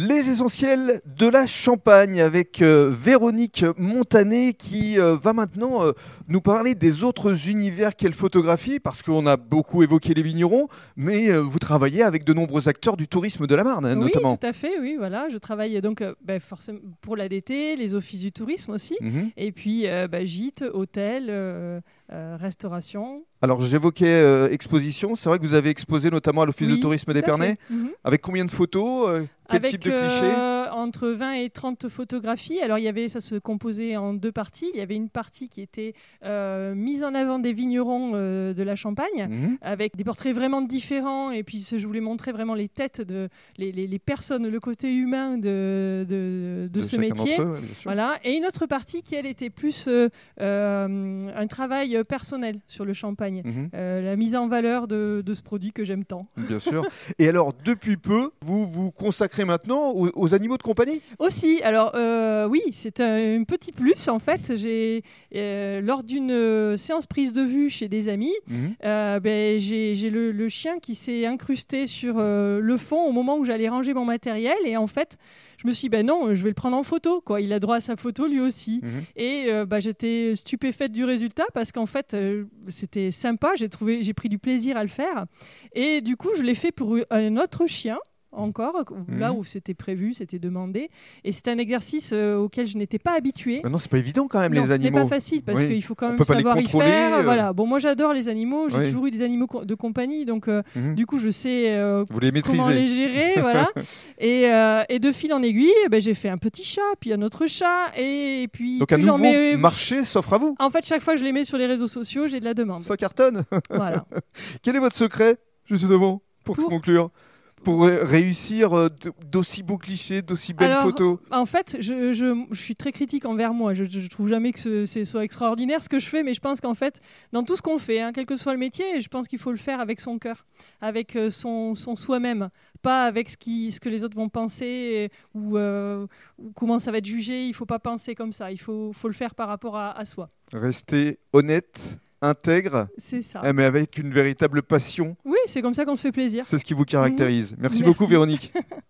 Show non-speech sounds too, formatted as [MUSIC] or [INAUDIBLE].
Les essentiels de la Champagne avec euh, Véronique Montanet qui euh, va maintenant euh, nous parler des autres univers qu'elle photographie parce qu'on a beaucoup évoqué les vignerons, mais vous travaillez avec de nombreux acteurs du tourisme de la Marne hein, notamment. Oui, tout à fait, oui, voilà. Je travaille donc ben, forcément pour l'ADT, les offices du tourisme aussi, Mhm. et puis ben, gîtes, hôtels, euh, restauration. Alors j'évoquais euh, exposition, c'est vrai que vous avez exposé notamment à l'Office de tourisme d'Épernay. Mhm. Avec combien de photos euh, Quel Avec type de clichés? Entre 20 et 30 photographies. Alors il y avait, ça se composait en deux parties. Il y avait une partie qui était euh, mise en avant des vignerons euh, de la Champagne. Mhm. avec des portraits vraiment différents et puis je voulais montrer vraiment les têtes de les, les- les personnes le côté humain de, de, de ce métier eux, ouais, voilà et une autre partie qui elle était plus euh, un travail personnel sur le champagne Mhm. La mise en valeur de, de ce produit que j'aime tant Bien sûr. Et alors, depuis peu, vous vous consacrez maintenant aux, aux animaux de compagnie Aussi, alors euh, oui, c'est un, un petit plus en fait. J'ai euh, lors d'une euh, séance prise de vue chez des amis, Mhm. euh, ben, j'ai le, le chien qui s'est incrusté sur le fond au moment où j'allais ranger mon matériel et en fait, je me suis dit ben non, je vais le prendre en photo quoi. Il a droit à sa photo lui aussi. Mhm. Et euh, bah, j'étais stupéfaite du résultat parce qu'en fait, euh, c'était sympa. J'ai trouvé, j'ai pris du plaisir à le faire. Et du coup, je l'ai fait pour un autre chien encore, là Mhm. où c'était prévu, c'était demandé. Et c'est un exercice euh, auquel je n'étais pas habituée. Maintenant, c'est pas évident quand même, Non, les ce n'est animaux. pas facile parce Oui. qu'il faut quand même savoir y faire. euh. Voilà. Bon, moi j'adore les animaux. J'ai Oui. toujours eu des animaux de compagnie, donc euh, Mhm. du coup je sais Vous les comment les gérer, [LAUGHS] voilà. Et, et de fil en aiguille, eh ben, j'ai fait un petit chat, puis un autre chat, et puis Donc un nouveau mets- marché s'offre à vous. En fait, chaque fois que je les mets sur les réseaux sociaux, j'ai de la demande. Ça cartonne. voilà. [LAUGHS] Quel est votre secret, justement, pour, Pour- conclure? Pour ré- réussir euh, d'aussi beaux clichés, d'aussi belles Alors, photos? En fait, je, je- je suis très critique envers moi. Je, je trouve jamais que ce, soit extraordinaire ce que je fais, mais je pense qu'en fait, dans tout ce qu'on fait, hein, quel que soit le métier, je pense qu'il faut le faire avec son cœur, avec euh, son, son soi-même, pas avec ce, qui, ce que les autres vont penser et- ou, euh, ou comment ça va être jugé. Il faut pas penser comme ça. Il faut, faut le faire par rapport à, à soi. Rester honnête, intègre, C'est ça. eh, mais avec une véritable passion. Oui, c'est comme ça qu'on se fait plaisir. C'est ce qui vous caractérise. Merci, Merci. beaucoup, Véronique. [LAUGHS]